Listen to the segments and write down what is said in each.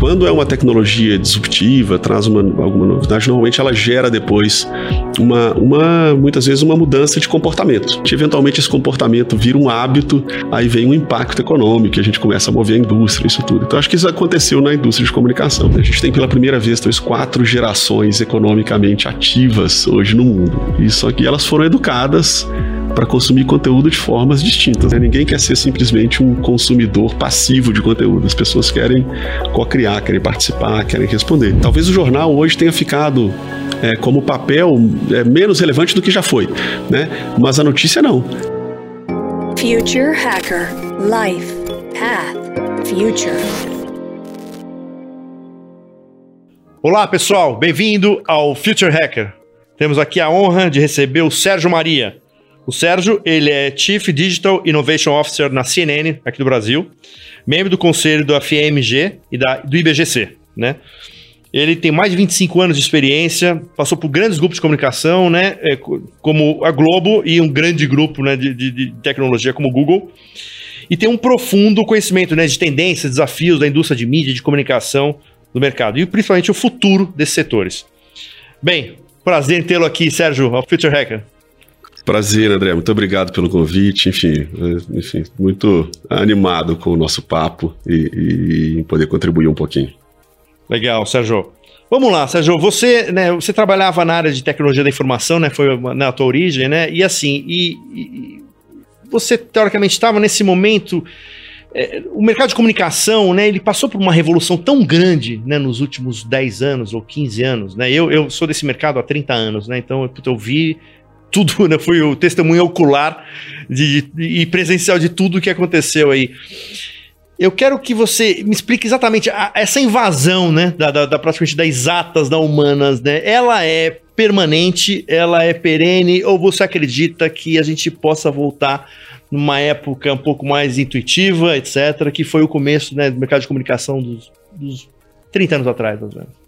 quando é uma tecnologia disruptiva, traz uma, alguma novidade, normalmente ela gera depois uma, uma, muitas vezes, uma mudança de comportamento. Eventualmente esse comportamento vira um hábito, aí vem um impacto econômico, a gente começa a mover a indústria, isso tudo. Então acho que isso aconteceu na indústria de comunicação. A gente tem pela primeira vez talvez quatro gerações economicamente ativas hoje no mundo. Isso aqui elas foram educadas para consumir conteúdo de formas distintas. Né? Ninguém quer ser simplesmente um consumidor passivo de conteúdo. As pessoas querem co-criar, querem participar, querem responder. Talvez o jornal hoje tenha ficado é, como papel é, menos relevante do que já foi, né? Mas a notícia não. Future Hacker Life Path Future. Olá, pessoal, bem-vindo ao Future Hacker. Temos aqui a honra de receber o Sérgio Maria. O Sérgio, ele é Chief Digital Innovation Officer na CNN, aqui do Brasil, membro do conselho da FMG e da, do IBGC, né? Ele tem mais de 25 anos de experiência, passou por grandes grupos de comunicação, né, é, como a Globo e um grande grupo né, de, de, tecnologia como o Google. E tem um profundo conhecimento né, de tendências, desafios da indústria de mídia, de comunicação do mercado, e principalmente o futuro desses setores. Bem, prazer em tê-lo aqui, Sérgio, ao Future Hacker. Prazer, André. Muito obrigado pelo convite. Enfim, é, enfim muito animado com o nosso papo e, e poder contribuir um pouquinho. Legal, Sérgio. Vamos lá, Sérgio. Você, né, você trabalhava na área de tecnologia da informação, né? Foi na tua origem, né? E assim, e, e você teoricamente estava nesse momento. É, o mercado de comunicação, né, ele passou por uma revolução tão grande, né, nos últimos 10 anos ou 15 anos, né, eu, eu sou desse mercado há 30 anos, né, então eu, eu vi tudo, né? Fui o testemunho ocular de, de, e presencial de tudo que aconteceu aí. Eu quero que você me explique exatamente a, essa invasão, né, da, da, da, praticamente das exatas, da humanas, né? Ela é permanente, ela é perene, ou você acredita que a gente possa voltar numa época um pouco mais intuitiva, etc., que foi o começo né, do mercado de comunicação dos, dos 30 anos atrás, mais ou menos?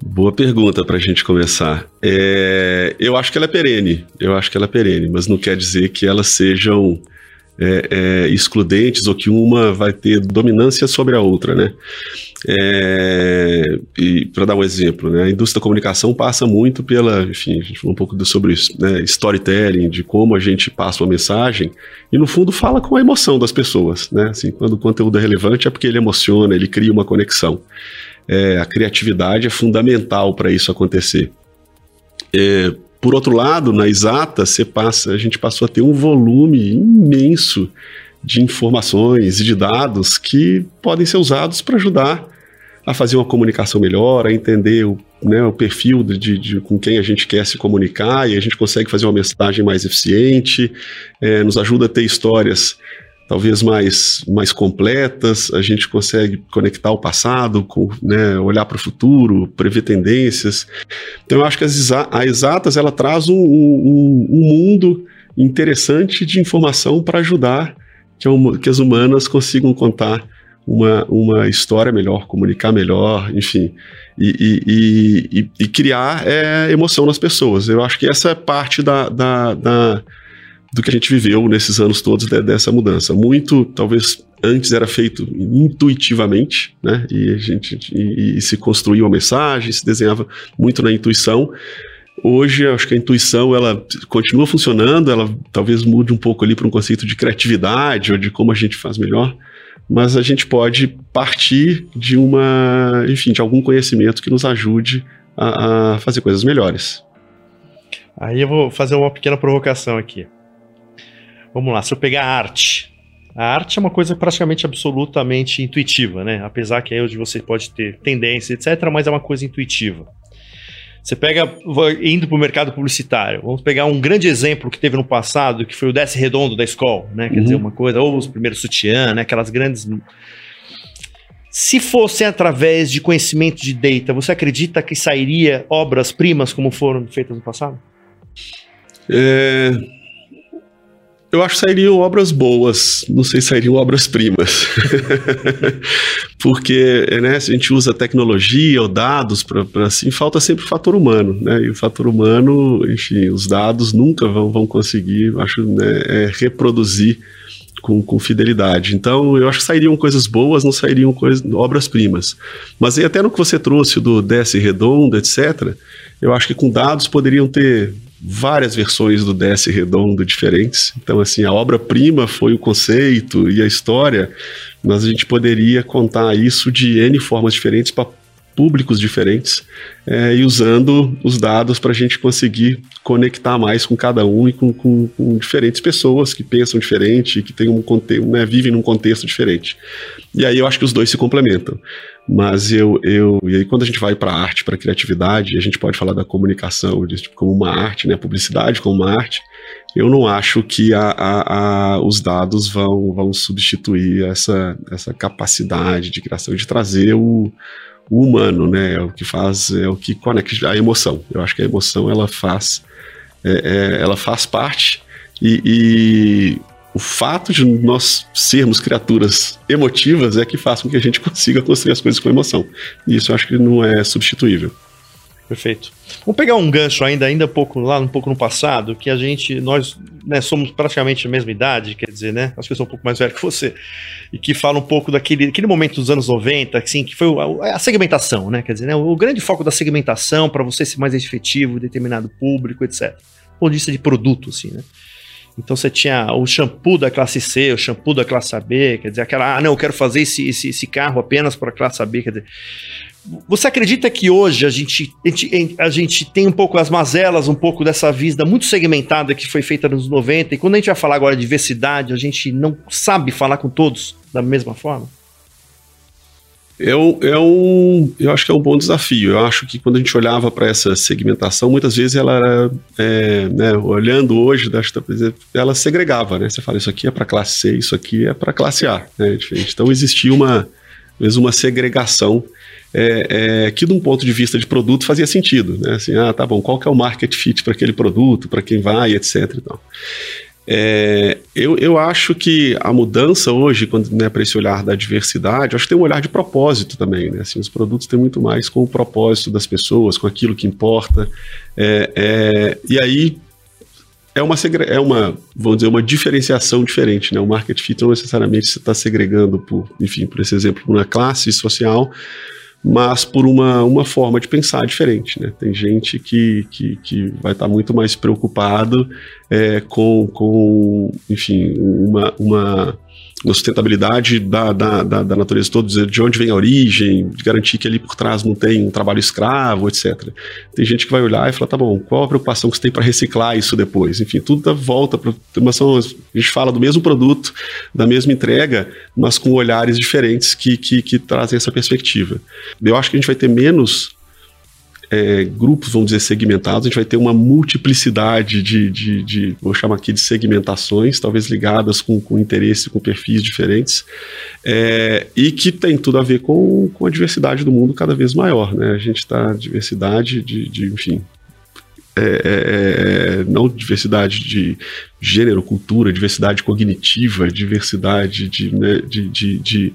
Boa pergunta para a gente começar. É, eu acho que ela é perene, eu acho que ela é perene, mas não quer dizer que elas sejam é, é, excludentes ou que uma vai ter dominância sobre a outra, né? É, e para dar um exemplo, né, a indústria da comunicação passa muito pela, enfim, a gente falou um pouco sobre isso, né, storytelling, de como a gente passa uma mensagem e no fundo fala com a emoção das pessoas, né? Assim, quando o conteúdo é relevante é porque ele emociona, ele cria uma conexão é, a criatividade é fundamental para isso acontecer. É, por outro lado, na exata, você passa, a gente passou a ter um volume imenso de informações e de dados que podem ser usados para ajudar a fazer uma comunicação melhor, a entender o, né, o perfil de, de, com quem a gente quer se comunicar e a gente consegue fazer uma mensagem mais eficiente, é, nos ajuda a ter histórias talvez mais, mais completas, a gente consegue conectar o passado, com, né, olhar para o futuro, prever tendências. Então eu acho que as, a exatas ela traz um, um, um mundo interessante de informação para ajudar que, que, as humanas consigam contar uma, uma história melhor, comunicar melhor, enfim, e, e, e, e criar é, emoção nas pessoas. Eu acho que essa é parte da, da, da do que a gente viveu nesses anos todos de, dessa mudança. Muito, talvez antes era feito intuitivamente, né? E a gente e, e se construía uma mensagem, se desenhava muito na intuição. Hoje, acho que a intuição ela continua funcionando, ela talvez mude um pouco ali para um conceito de criatividade ou de como a gente faz melhor, mas a gente pode partir de uma, enfim, de algum conhecimento que nos ajude a, a fazer coisas melhores. Aí eu vou fazer uma pequena provocação aqui. Vamos lá, se eu pegar a arte. A arte é uma coisa praticamente absolutamente intuitiva, né? Apesar que aí hoje você pode ter tendência, etc., mas é uma coisa intuitiva. Você pega, indo para o mercado publicitário, vamos pegar um grande exemplo que teve no passado, que foi o Desce Redondo da escola, né? Quer uhum. dizer, uma coisa, ou os primeiros sutiã, né? Aquelas grandes. Se fosse através de conhecimento de data, você acredita que sairia obras-primas como foram feitas no passado? É, eu acho que sairiam obras boas, não sei se sairiam obras-primas. Porque né, a gente usa tecnologia ou dados para assim, falta sempre o fator humano. Né? E o fator humano, enfim, os dados nunca vão, vão conseguir, acho, né, é, reproduzir com, com, fidelidade. Então, eu acho que sairiam coisas boas, não sairiam obras-primas. Mas até no que você trouxe do DS redondo, etc., eu acho que com dados poderiam ter várias versões do DS redondo diferentes. Então, assim, a obra-prima foi o conceito e a história, mas a gente poderia contar isso de N formas diferentes para públicos diferentes é, e usando os dados para a gente conseguir conectar mais com cada um e com, com, com diferentes pessoas que pensam diferente, que tem um contexto, né, vivem num contexto diferente. E aí eu acho que os dois se complementam. Mas eu, eu e aí quando a gente vai para arte, para criatividade, a gente pode falar da comunicação tipo, como uma arte, né, publicidade como uma arte. Eu não acho que a, a, a, os dados vão, vão substituir essa, essa capacidade de criação, de trazer o, o humano, né? É o que faz, é o que conecta a emoção. Eu acho que a emoção ela faz, é, é, ela faz parte e, e, o fato de nós sermos criaturas emotivas é que faz com que a gente consiga construir as coisas com emoção. E isso eu acho que não é substituível. Perfeito. Vamos pegar um gancho ainda, ainda um pouco lá, um pouco no passado, que a gente, nós né, somos praticamente a mesma idade, quer dizer, né? Acho que eu sou um pouco mais velho que você. E que fala um pouco daquele, aquele momento dos anos 90, assim, que foi a, a segmentação, né? Quer dizer, né, o grande foco da segmentação para você ser mais efetivo, determinado público, etc. Do ponto de vista de produto, assim, né? Então você tinha o shampoo da classe C, o shampoo da classe AB, quer dizer, aquela, ah, não, eu quero fazer esse, esse, esse carro apenas para a classe AB, quer dizer. Você acredita que hoje a gente, a gente, a, gente, tem um pouco as mazelas, um pouco dessa visão muito segmentada que foi feita nos 90, e quando a gente vai falar agora de diversidade, a gente não sabe falar com todos da mesma forma? É um, é um, eu acho que é um bom desafio. Eu acho que quando a gente olhava para essa segmentação, muitas vezes ela era, é, né, olhando hoje, ela segregava, né? Você fala, isso aqui é para classe C, isso aqui é para classe A, né? Então existia uma, mesmo uma segregação é, é, que de um ponto de vista de produto fazia sentido, né? Assim, ah, tá bom, qual que é o market fit para aquele produto, para quem vai, etc. Então, é, eu, eu acho que a mudança hoje, quando né, para esse olhar da diversidade, acho que tem um olhar de propósito também, né? Assim, os produtos têm muito mais com o propósito das pessoas, com aquilo que importa. É, é, e aí é uma, é uma, vamos dizer, uma diferenciação diferente, né? O market fit não necessariamente você está segregando por, enfim, por esse exemplo, por uma classe social, mas por uma, uma forma de pensar diferente. Né? Tem gente que, que, que vai estar tá muito mais preocupado é, com, com, enfim, uma, uma sustentabilidade da, da, da, da, natureza toda, de onde vem a origem, de garantir que ali por trás não tem um trabalho escravo, etc. Tem gente que vai olhar e falar, tá bom, qual a preocupação que você tem para reciclar isso depois? Enfim, tudo dá volta para a gente fala do mesmo produto, da mesma entrega, mas com olhares diferentes que, que, que trazem essa perspectiva. Eu acho que a gente vai ter menos é, grupos, vamos dizer, segmentados, a gente vai ter uma multiplicidade de, de, de, vou chamar aqui de segmentações, talvez ligadas com, com interesse, com perfis diferentes, é, e que tem tudo a ver com, com a diversidade do mundo cada vez maior, né? A gente está diversidade de, de enfim, é, é, é, não diversidade de gênero, cultura, diversidade cognitiva, diversidade de, né, de, de, de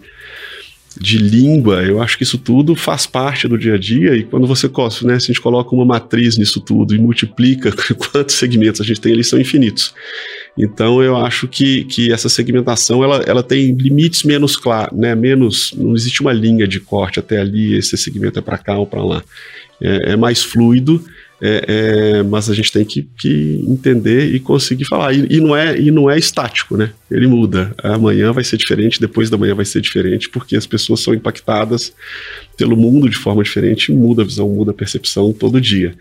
de língua, eu acho que isso tudo faz parte do dia a dia e quando você né, se a gente coloca uma matriz nisso tudo e multiplica quantos segmentos a gente tem, eles são infinitos. Então eu acho que, que essa segmentação ela, ela tem limites menos claros, né, menos, não existe uma linha de corte até ali, esse segmento é para cá ou para lá. É, é mais fluido é, é, mas a gente tem que, que, entender e conseguir falar. E, e, não é, e não é estático, né? Ele muda. Amanhã vai ser diferente, depois da manhã vai ser diferente, porque as pessoas são impactadas pelo mundo de forma diferente, muda a visão, muda a percepção todo dia.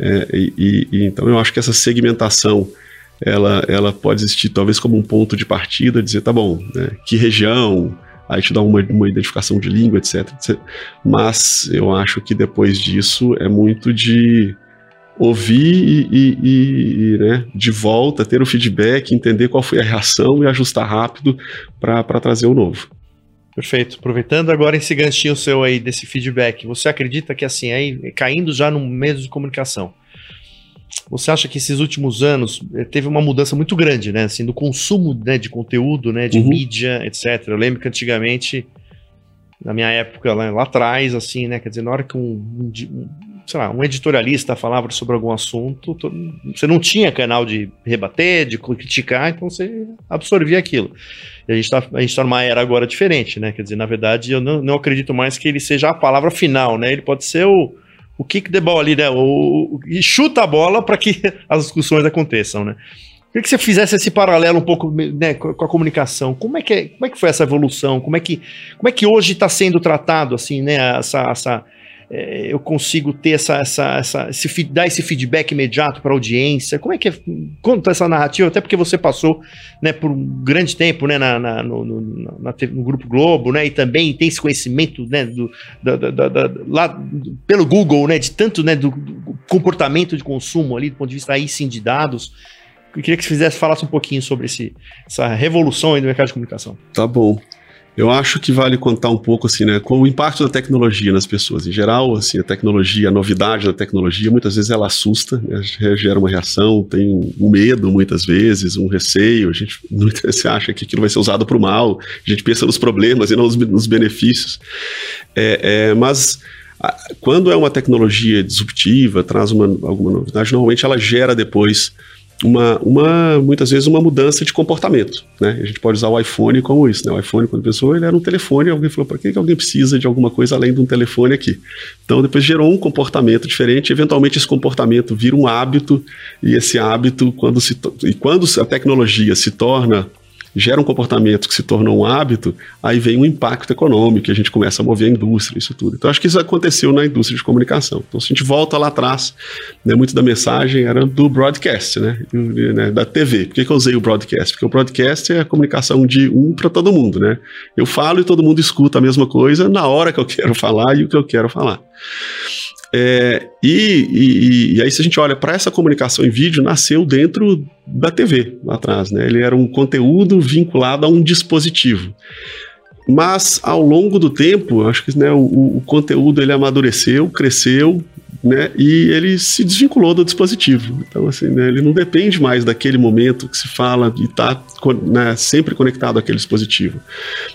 É, e, e, então eu acho que essa segmentação ela, ela pode existir talvez como um ponto de partida, dizer, tá bom, né, que região, aí te dá uma, uma identificação de língua, etc, etc. Mas eu acho que depois disso é muito de ouvir e, e, e né, de volta, ter o feedback, entender qual foi a reação e ajustar rápido para trazer o novo. Perfeito. Aproveitando agora esse ganchinho seu aí desse feedback, você acredita que assim, aí caindo já no meio de comunicação, você acha que esses últimos anos eh, teve uma mudança muito grande, né? Assim, do consumo né, de conteúdo, né, de uhum. mídia, etc. Eu lembro que antigamente, na minha época lá, lá atrás, assim, né? Quer dizer, na hora que um, um, sei lá, um editorialista falava sobre algum assunto, você não tinha canal de rebater, de criticar, então você absorvia aquilo. E a gente está tá numa era agora diferente, né? Quer dizer, na verdade, eu não, não acredito mais que ele seja a palavra final, né? Ele pode ser o, o kick the ball ali, né? O, o e chuta a bola para que as discussões aconteçam, né? Queria que você fizesse esse paralelo um pouco né, com a comunicação. Como é, que é, como é que foi essa evolução? Como é que, como é que hoje está sendo tratado assim, né? Essa, essa, é, eu consigo ter essa, essa, essa esse, dar esse feedback imediato para a audiência? Como é que é, conta essa narrativa? Até porque você passou né, por um grande tempo né, na, na no, no, na, no, Grupo Globo, né, e também tem esse conhecimento né, do, da, da, da, lá pelo Google, né, de tanto né, do, do comportamento de consumo ali, do ponto de vista aí sim de dados. Eu queria que você fizesse, falasse um pouquinho sobre esse, essa revolução aí do mercado de comunicação. Tá bom. Eu acho que vale contar um pouco assim, né, com o impacto da tecnologia nas pessoas. Em geral, assim, a tecnologia, a novidade da tecnologia, muitas vezes ela assusta, né, gera uma reação, tem um medo muitas vezes, um receio. A gente muitas vezes acha que aquilo vai ser usado para o mal. A gente pensa nos problemas e não nos, benefícios. É, é, mas quando é uma tecnologia disruptiva, traz uma, alguma novidade, normalmente ela gera depois uma, uma, muitas vezes uma mudança de comportamento, né? A gente pode usar o iPhone como isso, né? O iPhone, quando pensou, ele era um telefone, alguém falou, para que, que alguém precisa de alguma coisa além de um telefone aqui? Então, depois gerou um comportamento diferente, eventualmente esse comportamento vira um hábito, e esse hábito, quando se, e quando a tecnologia se torna gera um comportamento que se tornou um hábito, aí vem um impacto econômico, e a gente começa a mover a indústria, isso tudo. Então, acho que isso aconteceu na indústria de comunicação. Então, se a gente volta lá atrás, né, muito da mensagem era do broadcast, né, né da TV. Por que, que eu usei o broadcast? Porque o broadcast é a comunicação de um para todo mundo, né? Eu falo e todo mundo escuta a mesma coisa na hora que eu quero falar e o que eu quero falar. É, e, e, e, aí, se a gente olha para essa comunicação em vídeo, nasceu dentro da TV lá atrás, né? Ele era um conteúdo vinculado a um dispositivo. Mas ao longo do tempo, acho que né, o, o conteúdo ele amadureceu, cresceu, né, e ele se desvinculou do dispositivo. Então, assim, né, ele não depende mais daquele momento que se fala e está né, sempre conectado àquele dispositivo.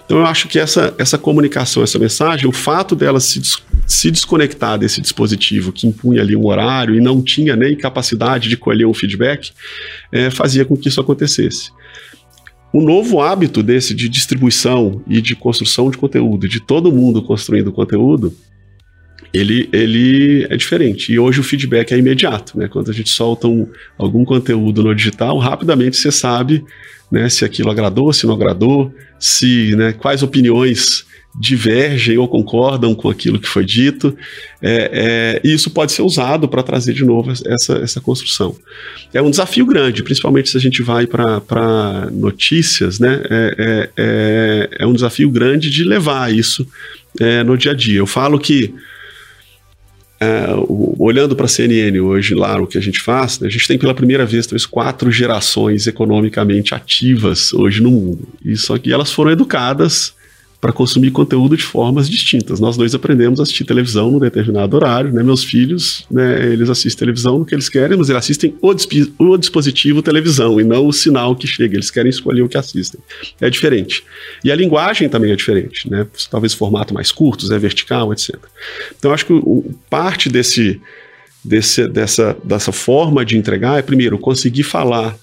Então, eu acho que essa, essa comunicação, essa mensagem, o fato dela se, se desconectar desse dispositivo que impunha ali um horário e não tinha nem capacidade de colher um feedback, é, fazia com que isso acontecesse. O novo hábito desse de distribuição e de construção de conteúdo, de todo mundo construindo conteúdo, ele, ele é diferente. E hoje o feedback é imediato, né? Quando a gente solta um, algum conteúdo no digital, rapidamente você sabe né, se aquilo agradou, se não agradou, se né, quais opiniões divergem ou concordam com aquilo que foi dito, é, é, e isso pode ser usado para trazer de novo essa, essa construção. É um desafio grande, principalmente se a gente vai para notícias, né? É, é, é, é, um desafio grande de levar isso é, no dia a dia. Eu falo que é, olhando para a CNN hoje, lá o que a gente faz, né, a gente tem pela primeira vez talvez quatro gerações economicamente ativas hoje no mundo. Só que elas foram educadas para consumir conteúdo de formas distintas. Nós dois aprendemos a assistir televisão num determinado horário, né? Meus filhos, né, eles assistem televisão no que eles querem, mas eles assistem o, o dispositivo televisão e não o sinal que chega. Eles querem escolher o que assistem. É diferente. E a linguagem também é diferente, né? Talvez formato mais curtos, é vertical, etc. Então, acho que o, parte desse, desse, dessa, dessa forma de entregar é, primeiro, conseguir falar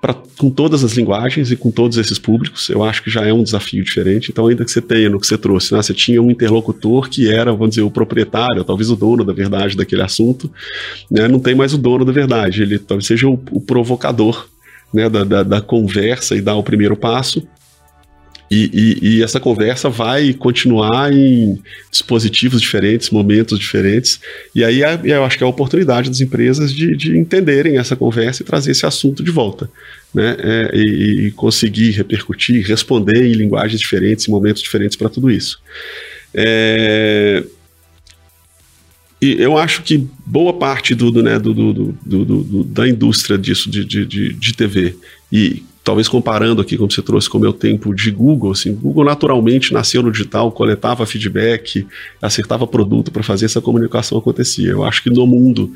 pra, com todas as linguagens e com todos esses públicos. Eu acho que já é um desafio diferente. Então, ainda que você tenha no que você trouxe, né, você tinha um interlocutor que era, vamos dizer, o proprietário, talvez o dono da verdade daquele assunto, né, não tem mais o dono da verdade. Ele talvez seja o, o provocador né, da, da, da conversa e dar o primeiro passo. E, e, e, essa conversa vai continuar em dispositivos diferentes, momentos diferentes. E aí eu acho que é a oportunidade das empresas de, de entenderem essa conversa e trazer esse assunto de volta. Né? É, e, e, conseguir repercutir, responder em linguagens diferentes, em momentos diferentes para tudo isso. É, e eu acho que boa parte do, do, né, do, do, do da indústria disso, de, de, de, de TV, e talvez comparando aqui, como você trouxe, com o meu tempo de Google, assim, Google naturalmente nasceu no digital, coletava feedback, acertava produto para fazer essa comunicação acontecer. Eu acho que no mundo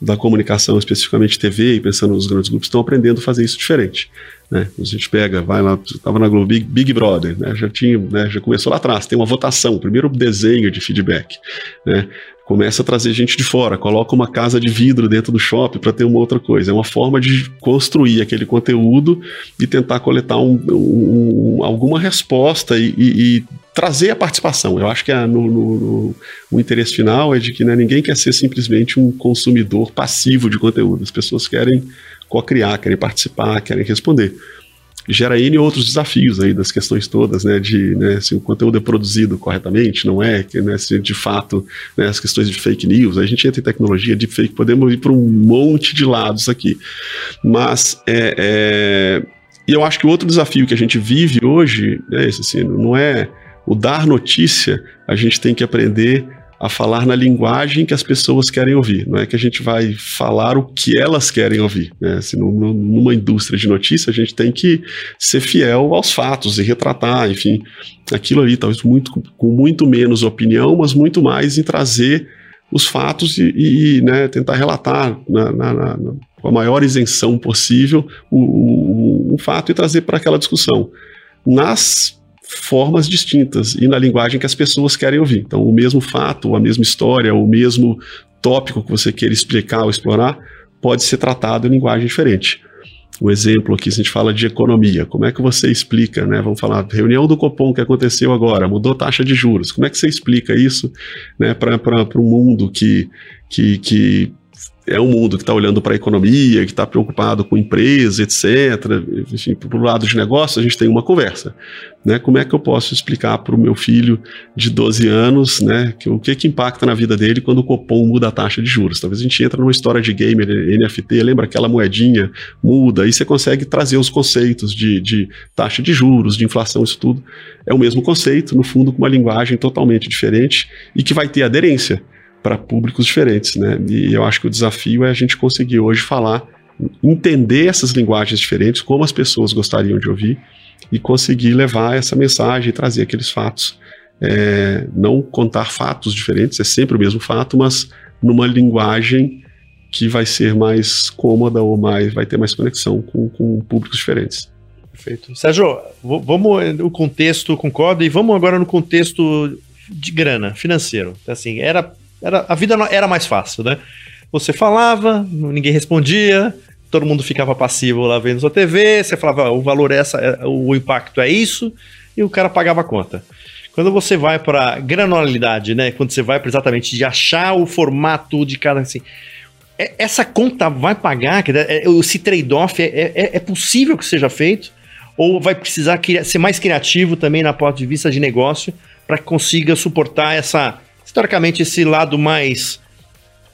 da comunicação, especificamente TV, e pensando nos grandes grupos, estão aprendendo a fazer isso diferente. Né? A gente pega, vai lá, estava na Globo Big, Big Brother, né? já tinha, né? já começou lá atrás, tem uma votação, primeiro desenho de feedback. Né? Começa a trazer gente de fora, coloca uma casa de vidro dentro do shopping para ter uma outra coisa. É uma forma de construir aquele conteúdo e tentar coletar um, um, alguma resposta e, e, e, trazer a participação. Eu acho que a, no, no, no, o interesse final é de que né, ninguém quer ser simplesmente um consumidor passivo de conteúdo. As pessoas querem co-criar, querem participar, querem responder gera N outros desafios aí das questões todas, né, de né, se o conteúdo é produzido corretamente, não é, que, né, se de fato né, as questões de fake news, a gente entra em tecnologia de fake, podemos ir para um monte de lados aqui, mas é, é, e eu acho que o outro desafio que a gente vive hoje é esse, assim, não é o dar notícia, a gente tem que aprender a falar na linguagem que as pessoas querem ouvir. Não é que a gente vai falar o que elas querem ouvir. Né? Assim, numa indústria de notícia, a gente tem que ser fiel aos fatos e retratar, enfim, aquilo ali, talvez muito, com muito menos opinião, mas muito mais em trazer os fatos e, e né, tentar relatar na, na, na, com a maior isenção possível o, o, fato e trazer para aquela discussão. Nas formas distintas e na linguagem que as pessoas querem ouvir. Então, o mesmo fato, a mesma história, o mesmo tópico que você queira explicar ou explorar pode ser tratado em linguagem diferente. O exemplo aqui, se a gente fala de economia, como é que você explica, né? Vamos falar, reunião do Copom que aconteceu agora, mudou taxa de juros. Como é que você explica isso né, para um mundo que, que, que é um mundo que está olhando para a economia, que está preocupado com empresa, etc. Enfim, para o lado de negócio, a gente tem uma conversa. Né? Como é que eu posso explicar para o meu filho de 12 anos né, que, o que, que impacta na vida dele quando o Copom muda a taxa de juros? Talvez a gente entre numa história de gamer, NFT, lembra aquela moedinha, muda, aí você consegue trazer os conceitos de, de taxa de juros, de inflação, isso tudo. É o mesmo conceito, no fundo, com uma linguagem totalmente diferente e que vai ter aderência para públicos diferentes, né? E eu acho que o desafio é a gente conseguir hoje falar, entender essas linguagens diferentes, como as pessoas gostariam de ouvir e conseguir levar essa mensagem trazer aqueles fatos. É, não contar fatos diferentes, é sempre o mesmo fato, mas numa linguagem que vai ser mais cômoda ou mais vai ter mais conexão com, com públicos diferentes. Perfeito. Sérgio, vamos o contexto, concordo, e vamos agora no contexto de grana, financeiro. Assim, era era, a vida era mais fácil, né? Você falava, ninguém respondia, todo mundo ficava passivo lá vendo sua TV, você falava, ah, o valor é essa, é, o impacto é isso, e o cara pagava a conta. Quando você vai para granularidade, né? Quando você vai para exatamente de achar o formato de cada assim, é, essa conta vai pagar? Esse trade-off é, é, é, possível que seja feito? Ou vai precisar ser mais criativo também na ponto de vista de negócio para que consiga suportar essa historicamente esse lado mais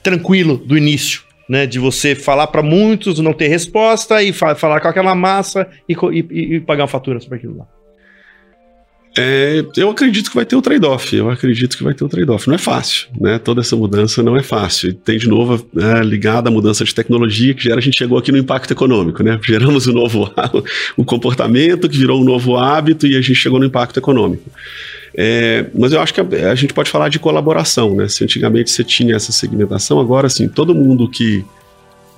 tranquilo do início, né? De você falar para muitos, não ter resposta e fa falar com aquela massa e, e, e pagar uma fatura sobre aquilo lá. É, eu acredito que vai ter um trade-off. Eu acredito que vai ter um trade-off. Não é fácil, né? Toda essa mudança não é fácil. Tem de novo é, ligada à mudança de tecnologia que gera. A gente chegou aqui no impacto econômico, né? Geramos um novo o comportamento que virou um novo hábito e a gente chegou no impacto econômico. É, mas eu acho que a, a, gente pode falar de colaboração, né? Se antigamente você tinha essa segmentação, agora sim, todo mundo que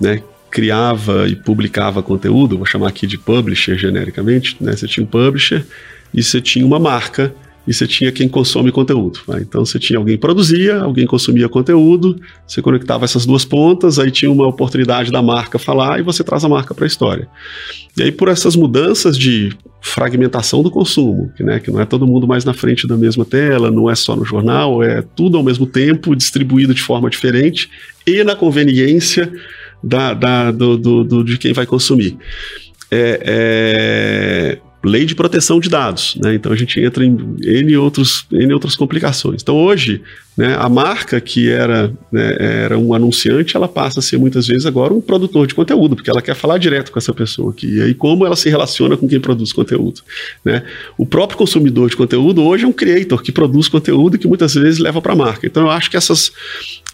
né, criava e publicava conteúdo, vou chamar aqui de publisher genericamente, né? Você tinha um publisher e você tinha uma marca e você tinha quem consome conteúdo. Né? Então você tinha alguém produzia, alguém consumia conteúdo, você conectava essas duas pontas, aí tinha uma oportunidade da marca falar e você traz a marca para a história. E aí por essas mudanças de fragmentação do consumo, que, né, que não é todo mundo mais na frente da mesma tela, não é só no jornal, é tudo ao mesmo tempo, distribuído de forma diferente e na conveniência da, da do, do, do, de quem vai consumir. É, é, lei de proteção de dados, né? Então a gente entra em N, outros, N outras complicações. Então hoje, né, a marca que era, né, era um anunciante, ela passa a ser muitas vezes agora um produtor de conteúdo, porque ela quer falar direto com essa pessoa aqui. E aí como ela se relaciona com quem produz conteúdo, né? O próprio consumidor de conteúdo hoje é um creator que produz conteúdo que muitas vezes leva para a marca. Então eu acho que essas,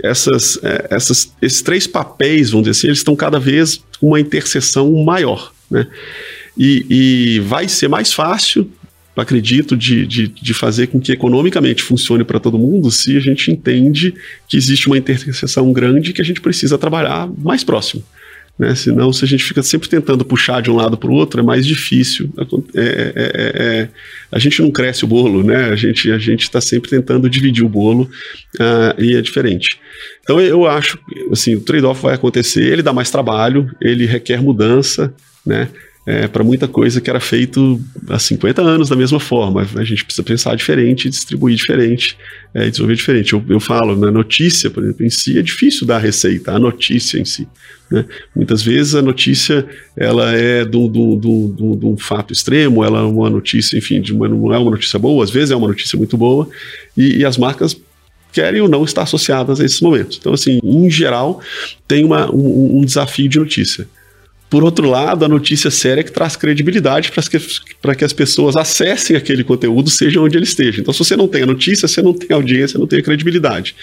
essas, é, essas, esses três papéis, vamos dizer assim, eles estão cada vez com uma interseção maior, né? E, e vai ser mais fácil, acredito, de, de, de fazer com que economicamente funcione para todo mundo se a gente entende que existe uma interseção grande que a gente precisa trabalhar mais próximo. Né? Senão, se a gente fica sempre tentando puxar de um lado para o outro, é mais difícil. É, é, é, é, a gente não cresce o bolo, né? A gente a está sempre tentando dividir o bolo uh, e é diferente. Então, eu acho, assim, o trade-off vai acontecer, ele dá mais trabalho, ele requer mudança, né? É, para muita coisa que era feito há 50 anos da mesma forma. A gente precisa pensar diferente, distribuir diferente, é, desenvolver diferente. Eu, eu falo, na notícia, por exemplo, em si, é difícil dar receita, a notícia em si. Né? Muitas vezes a notícia ela é de um fato extremo, ela é uma notícia, enfim, de uma, não é uma notícia boa, às vezes é uma notícia muito boa, e, e as marcas querem ou não estar associadas a esses momentos. Então, assim, em geral, tem uma, um, um desafio de notícia. Por outro lado, a notícia séria é que traz credibilidade para que, que as pessoas acessem aquele conteúdo, seja onde ele esteja. Então, se você não tem a notícia, você não tem audiência, não tem a credibilidade.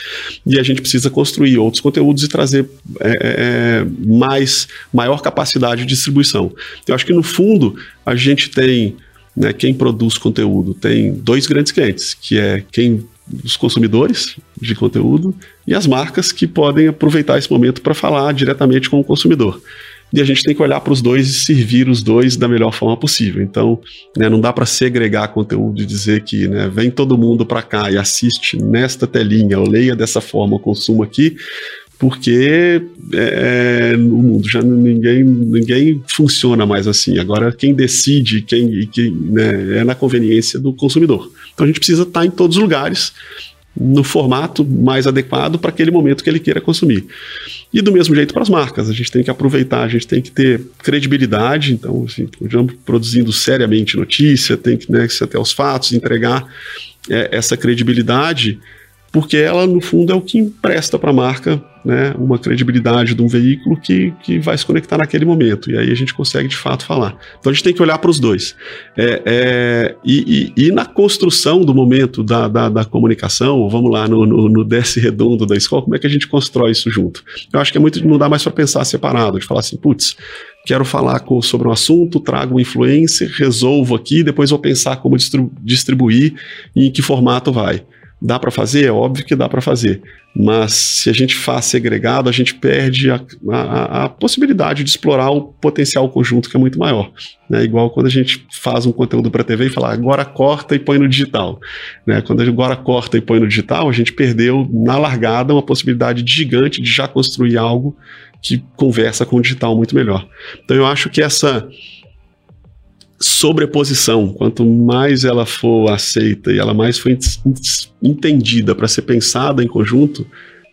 E a gente precisa construir outros conteúdos e trazer é, é, é mais, maior capacidade de distribuição. Eu acho que, no fundo, a gente tem, né, quem produz conteúdo, tem dois grandes clientes, que é quem os consumidores de conteúdo e as marcas que podem aproveitar esse momento para falar diretamente com o consumidor e a gente tem que olhar para os dois e servir os dois da melhor forma possível. Então, né, não dá para segregar conteúdo e dizer que né, vem todo mundo para cá e assiste nesta telinha, ou leia dessa forma, consuma aqui, porque é, no mundo já ninguém, ninguém funciona mais assim. Agora, quem decide quem, quem né, é na conveniência do consumidor. Então, a gente precisa estar em todos os lugares no formato mais adequado para aquele momento que ele queira consumir. E do mesmo jeito para as marcas, a gente tem que aproveitar, a gente tem que ter credibilidade, então, assim, produzindo seriamente notícia, tem que né, até os fatos, entregar é, essa credibilidade porque ela, no fundo, é o que empresta para a marca né, uma credibilidade de um veículo que, que vai se conectar naquele momento. E aí a gente consegue, de fato, falar. Então a gente tem que olhar para os dois. É, é, e, e, e, na construção do momento da, da, da comunicação, vamos lá, no, no, no, desce redondo da escola, como é que a gente constrói isso junto? Eu acho que é muito, não dá mais para pensar separado, de falar assim, putz, quero falar com, sobre um assunto, trago uma influência, resolvo aqui, depois vou pensar como distribuir e em que formato vai. Dá para fazer? É óbvio que dá para fazer. Mas se a gente faz segregado, a gente perde a, a, a, possibilidade de explorar o potencial conjunto que é muito maior. Né? Igual quando a gente faz um conteúdo para TV e fala agora corta e põe no digital. Né? Quando a gente agora corta e põe no digital, a gente perdeu na largada uma possibilidade gigante de já construir algo que conversa com o digital muito melhor. Então eu acho que essa sobreposição, quanto mais ela for aceita e ela mais for entendida para ser pensada em conjunto,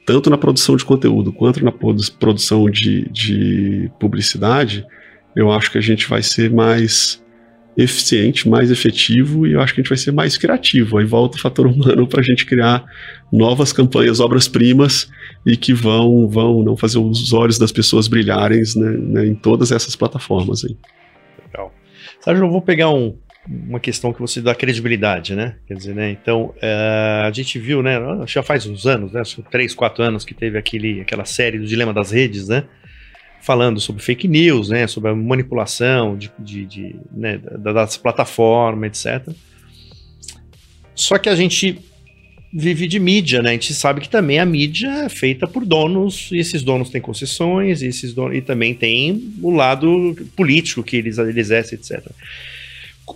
tanto na produção de conteúdo quanto na produção de, de publicidade, eu acho que a gente vai ser mais eficiente, mais efetivo e eu acho que a gente vai ser mais criativo. Aí volta o fator humano para a gente criar novas campanhas, obras-primas e que vão, vão não fazer os olhos das pessoas brilharem né, né, em todas essas plataformas. Aí. Sérgio, eu vou pegar um, uma questão que você dá credibilidade, né? Quer dizer, né? Então, uh, a gente viu, né? Já faz uns anos, né? Três, quatro anos que teve aquele, aquela série do Dilema das Redes, né? Falando sobre fake news, né? Sobre a manipulação de, de, de né? das plataformas, etc. Só que a gente vive de mídia, né? A gente sabe que também a mídia é feita por donos, e esses donos têm concessões, e, esses donos, e também tem o lado político que eles, eles exercem, etc.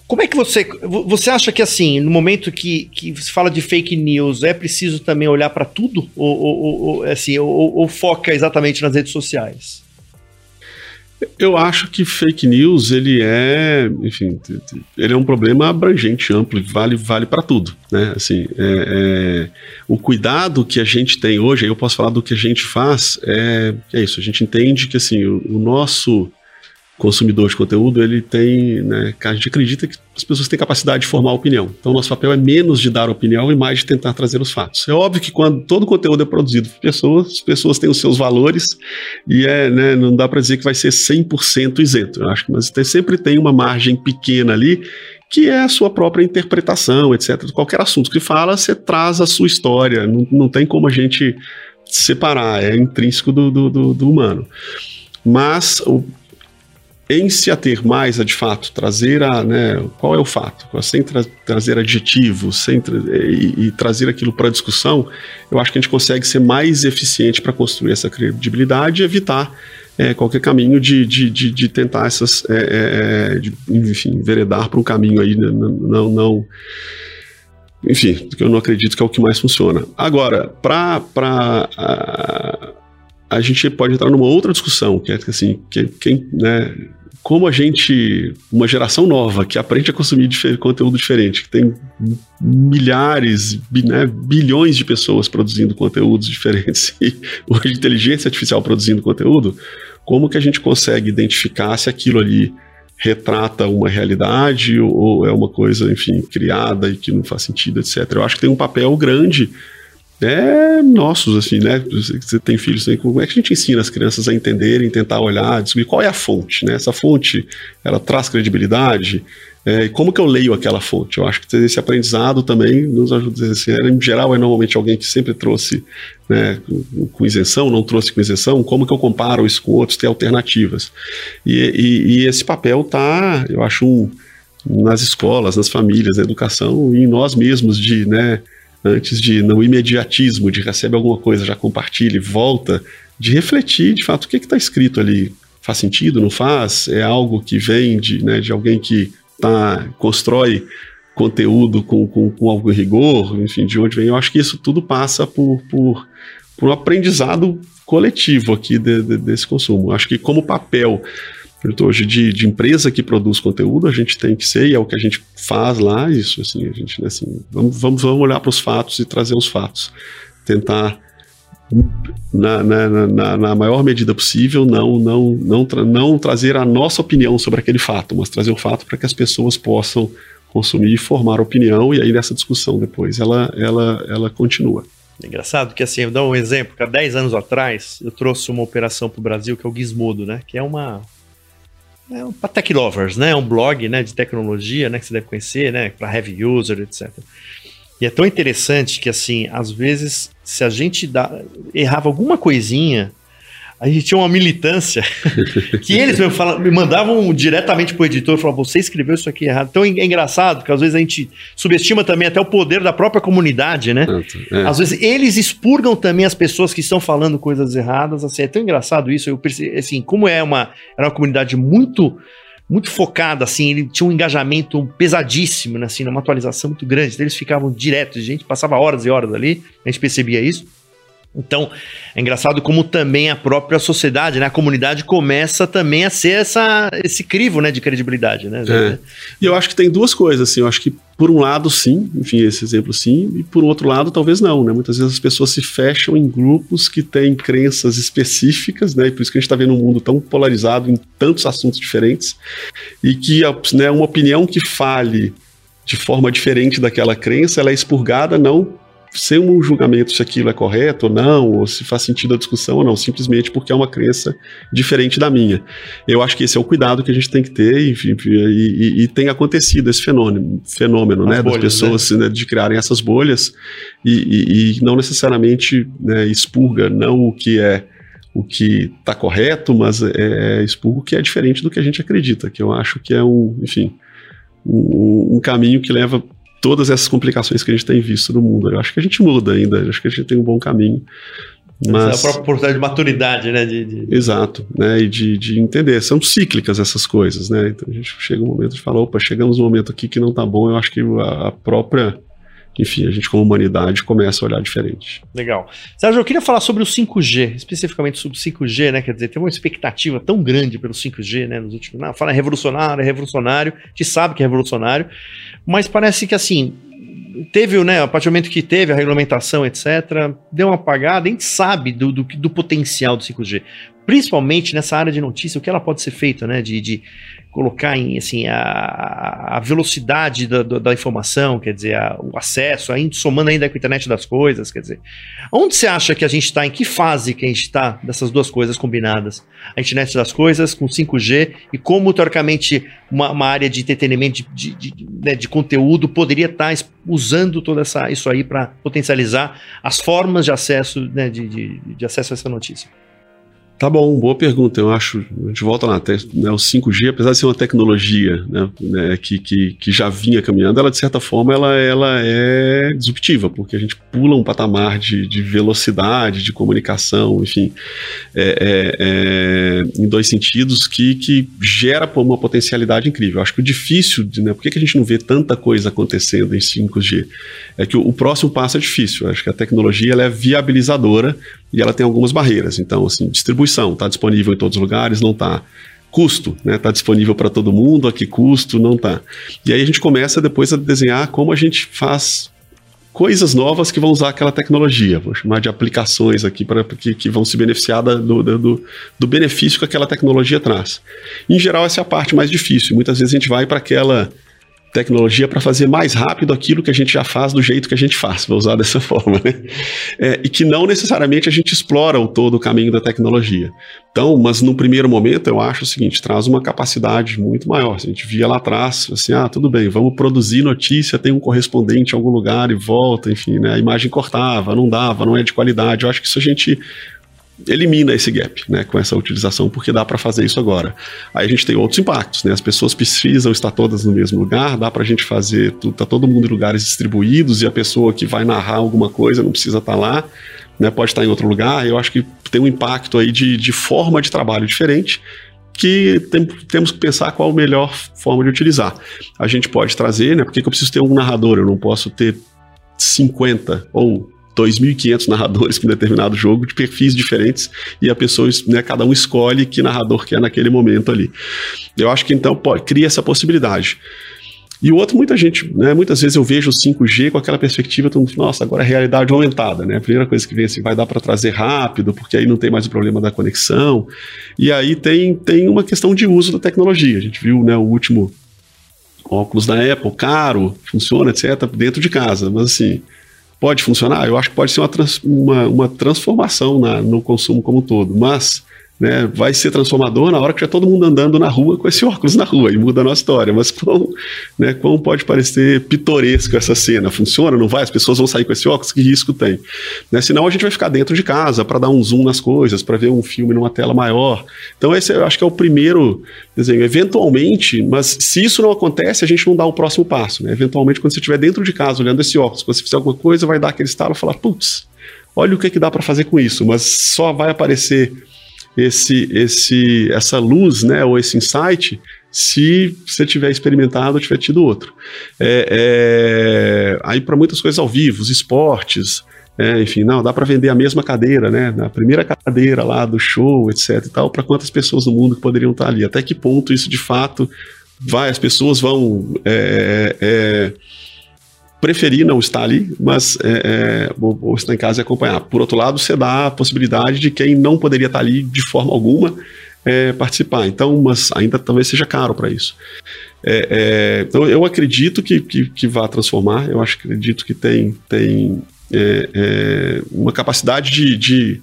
Como é que você. Você acha que, assim, no momento que, que se fala de fake news, é preciso também olhar para tudo? Ou, ou, ou assim, ou, ou foca exatamente nas redes sociais? Eu acho que fake news ele é, enfim, ele é um problema abrangente, amplo, vale vale para tudo, né? Assim, é, é, o cuidado que a gente tem hoje, eu posso falar do que a gente faz, é, é isso. A gente entende que assim o, o nosso consumidor de conteúdo, ele tem, né, a gente acredita que as pessoas têm capacidade de formar opinião. Então, nosso papel é menos de dar opinião e mais de tentar trazer os fatos. É óbvio que quando todo conteúdo é produzido por pessoas, as pessoas têm os seus valores e é, né, não dá para dizer que vai ser 100% isento. Eu acho que mas sempre tem uma margem pequena ali que é a sua própria interpretação, etc. Qualquer assunto que fala, você traz a sua história. Não, não tem como a gente separar, é intrínseco do, do, do, do humano. Mas o, em se ater mais a de fato trazer a, né, qual é o fato, sem tra trazer adjetivos, sem tra e, e, trazer aquilo para discussão, eu acho que a gente consegue ser mais eficiente para construir essa credibilidade e evitar é, qualquer caminho de, de, de, de tentar essas, é, é, de, enfim, veredar para um caminho aí, né, não, não, não enfim, que eu não acredito que é o que mais funciona. Agora, para a, a gente pode entrar numa outra discussão, que é assim, que, quem, né, como a gente, uma geração nova que aprende a consumir difer conteúdo diferente, que tem milhares, né, bilhões de pessoas produzindo conteúdos diferentes e hoje inteligência artificial produzindo conteúdo, como que a gente consegue identificar se aquilo ali retrata uma realidade ou é uma coisa, enfim, criada e que não faz sentido, etc. Eu acho que tem um papel grande é nossos, assim, né? Você tem filhos, como é que a gente ensina as crianças a entenderem, tentar olhar, descobrir qual é a fonte, né? Essa fonte, ela traz credibilidade, é, como que eu leio aquela fonte? Eu acho que esse aprendizado também nos ajuda. Assim, em geral, é normalmente alguém que sempre trouxe né, com, com, isenção, não trouxe com isenção. Como que eu comparo isso com outros? Tem alternativas. E, e, e esse papel tá, eu acho, um, nas escolas, nas famílias, na educação, e em nós mesmos de, né, antes de no imediatismo, de recebe alguma coisa, já compartilha e volta, de refletir de fato o que está escrito ali. Faz sentido, não faz? É algo que vem de, né, de alguém que tá, constrói conteúdo com, com, com algum rigor, enfim, de onde vem. Eu acho que isso tudo passa por, por, por um aprendizado coletivo aqui de, de, desse consumo. Acho que como papel hoje de, de, empresa que produz conteúdo, a gente tem que ser, e é o que a gente faz lá, isso, assim, a gente, né, assim, vamos, vamos, vamos olhar para os fatos e trazer os fatos. Tentar, na, na, na, na, maior medida possível, não, não, não, tra não trazer a nossa opinião sobre aquele fato, mas trazer o fato para que as pessoas possam consumir e formar opinião, e aí nessa discussão depois ela, ela, ela continua. É engraçado que assim, eu dar um exemplo, há 10 anos atrás eu trouxe uma operação para o Brasil que é o Gizmodo, né? Que é uma, é para tech lovers, né? É um blog, né, de tecnologia, né, que você deve conhecer, né, para heavy user, etc. E é tão interessante que assim, às vezes, se a gente dá, errava alguma coisinha, a gente tinha uma militância que eles me, falam, me mandavam diretamente pro editor e falavam, você escreveu isso aqui errado. Então é engraçado, porque às vezes a gente subestima também até o poder da própria comunidade, né? É. Às vezes eles expurgam também as pessoas que estão falando coisas erradas, assim, é tão engraçado isso, eu percebi, assim, como é uma, era uma comunidade muito muito focada, assim, ele tinha um engajamento pesadíssimo, né, assim, numa atualização muito grande, então eles ficavam direto, a gente passava horas e horas ali, a gente percebia isso. Então, é engraçado como também a própria sociedade, né, a comunidade começa também a ser essa, esse crivo, né, de credibilidade, né? É. E eu acho que tem duas coisas, assim, eu acho que por um lado sim, enfim, esse exemplo sim, e por outro lado talvez não, né? Muitas vezes as pessoas se fecham em grupos que têm crenças específicas, né? E por isso que a gente está vendo um mundo tão polarizado em tantos assuntos diferentes e que, né, uma opinião que fale de forma diferente daquela crença, ela é expurgada não sem um julgamento se aquilo é correto ou não, ou se faz sentido a discussão ou não, simplesmente porque é uma crença diferente da minha. Eu acho que esse é o cuidado que a gente tem que ter, enfim, e, e, e tem acontecido esse fenômeno, fenômeno né, bolhas, das pessoas né? Né, de criarem essas bolhas e, e não necessariamente né, expurga não o que é o que está correto, mas é, é expurga o que é diferente do que a gente acredita, que eu acho que é um, enfim, um, um caminho que leva todas essas complicações que a gente tem visto no mundo. Eu acho que a gente muda ainda, acho que a gente tem um bom caminho. Mas... É a própria oportunidade de maturidade, né? De, de... Exato, né? E de, de entender. São cíclicas essas coisas, né? Então a gente chega um momento de falar, opa, chegamos um momento aqui que não tá bom. Eu acho que a, a própria enfim, a gente como humanidade começa a olhar diferente. Legal. Sérgio, eu queria falar sobre o 5G, especificamente sobre o 5G, né? Quer dizer, tem uma expectativa tão grande pelo 5G, né? Nos últimos. Não, fala é revolucionário, é revolucionário, a gente sabe que é revolucionário, mas parece que assim. Teve, né, a partir do momento que teve a regulamentação, etc., deu uma apagada, a gente sabe do, do, do potencial do 5G principalmente nessa área de notícia, o que ela pode ser feita, né, de, de colocar em assim a, a velocidade da, da, informação, quer dizer, a, o acesso, ainda somando ainda com a internet das coisas, quer dizer, onde você acha que a gente está, em que fase que a gente está dessas duas coisas combinadas, a internet das coisas com 5G e como teoricamente uma, uma área de entretenimento de, de, de, né, de conteúdo poderia estar tá usando toda essa isso aí para potencializar as formas de acesso, né, de, de acesso a essa notícia. Tá bom, boa pergunta. Eu acho, a gente volta lá, né, o 5G, apesar de ser uma tecnologia né, né, que, que, que, já vinha caminhando, ela de certa forma ela, ela é disruptiva, porque a gente pula um patamar de, de velocidade, de comunicação, enfim, é, é, é, em dois sentidos que, que gera uma potencialidade incrível. Eu acho que o difícil, de, né, por que, que a gente não vê tanta coisa acontecendo em 5G? É que o, o próximo passo é difícil. Eu acho que a tecnologia ela é viabilizadora e ela tem algumas barreiras. Então, assim, distribuição está disponível em todos os lugares, não está. Custo, né? Está disponível para todo mundo, a que custo? Não está. E aí a gente começa depois a desenhar como a gente faz coisas novas que vão usar aquela tecnologia. Vou chamar de aplicações aqui para que, que vão se beneficiar da, do, do, do benefício que aquela tecnologia traz. Em geral, essa é a parte mais difícil. Muitas vezes a gente vai para aquela tecnologia para fazer mais rápido aquilo que a gente já faz do jeito que a gente faz, vou usar dessa forma, né? É, e que não necessariamente a gente explora o todo o caminho da tecnologia. Então, mas no primeiro momento eu acho o seguinte, traz uma capacidade muito maior. A gente via lá atrás, assim, ah, tudo bem, vamos produzir notícia, tem um correspondente em algum lugar e volta, enfim, né? A imagem cortava, não dava, não é de qualidade. Eu acho que isso a gente elimina esse gap, né, com essa utilização, porque dá para fazer isso agora. Aí a gente tem outros impactos, né? As pessoas precisam estar todas no mesmo lugar, dá para a gente fazer, tá todo mundo em lugares distribuídos e a pessoa que vai narrar alguma coisa não precisa estar tá lá, né? Pode estar em outro lugar. Eu acho que tem um impacto aí de, de forma de trabalho diferente que tem, temos que pensar qual a melhor forma de utilizar. A gente pode trazer, né? Por que eu preciso ter um narrador? Eu não posso ter 50 ou 2.500 narradores para um determinado jogo, de perfis diferentes, e a pessoa, né, cada um escolhe que narrador quer naquele momento ali. Eu acho que então pode, cria essa possibilidade. E o outro, muita gente, né, muitas vezes eu vejo o 5G com aquela perspectiva, mundo, nossa, agora é realidade aumentada, né? A primeira coisa que vem assim, vai dar para trazer rápido, porque aí não tem mais o problema da conexão. E aí tem, tem uma questão de uso da tecnologia. A gente viu, né, o último óculos da Apple, caro, funciona, etc., dentro de casa, mas assim, Pode funcionar? Eu acho que pode ser uma, trans, uma, uma transformação na, no consumo como um todo, mas né, vai ser transformador na hora que já todo mundo andando na rua com esse óculos na rua e muda a nossa história. Mas quão, né, pode parecer pitoresco essa cena? Funciona? Não vai? As pessoas vão sair com esse óculos? Que risco tem? Né, senão a gente vai ficar dentro de casa para dar um zoom nas coisas, para ver um filme numa tela maior. Então esse eu acho que é o primeiro desenho. Eventualmente, mas se isso não acontece, a gente não dá o próximo passo. Né? Eventualmente, quando você estiver dentro de casa olhando esse óculos, quando você fizer alguma coisa, vai dar aquele estalo e falar, putz, olha o que, que dá para fazer com isso, mas só vai aparecer esse, esse, essa luz, né, ou esse insight, se você tiver experimentado ou tiver tido outro. É, é, aí para muitas coisas ao vivo, esportes, é, enfim, não, dá para vender a mesma cadeira, né, na primeira cadeira lá do show, etc e tal, para quantas pessoas no mundo poderiam estar ali, até que ponto isso de fato vai, as pessoas vão é, é, preferir não estar ali, mas é, é, ou, ou estar em casa e acompanhar. Por outro lado, você dá a possibilidade de quem não poderia estar ali de forma alguma é, participar. Então, mas ainda talvez seja caro para isso. É, é, então, eu acredito que, que, que vá transformar. Eu acredito que tem, tem é, uma capacidade de, de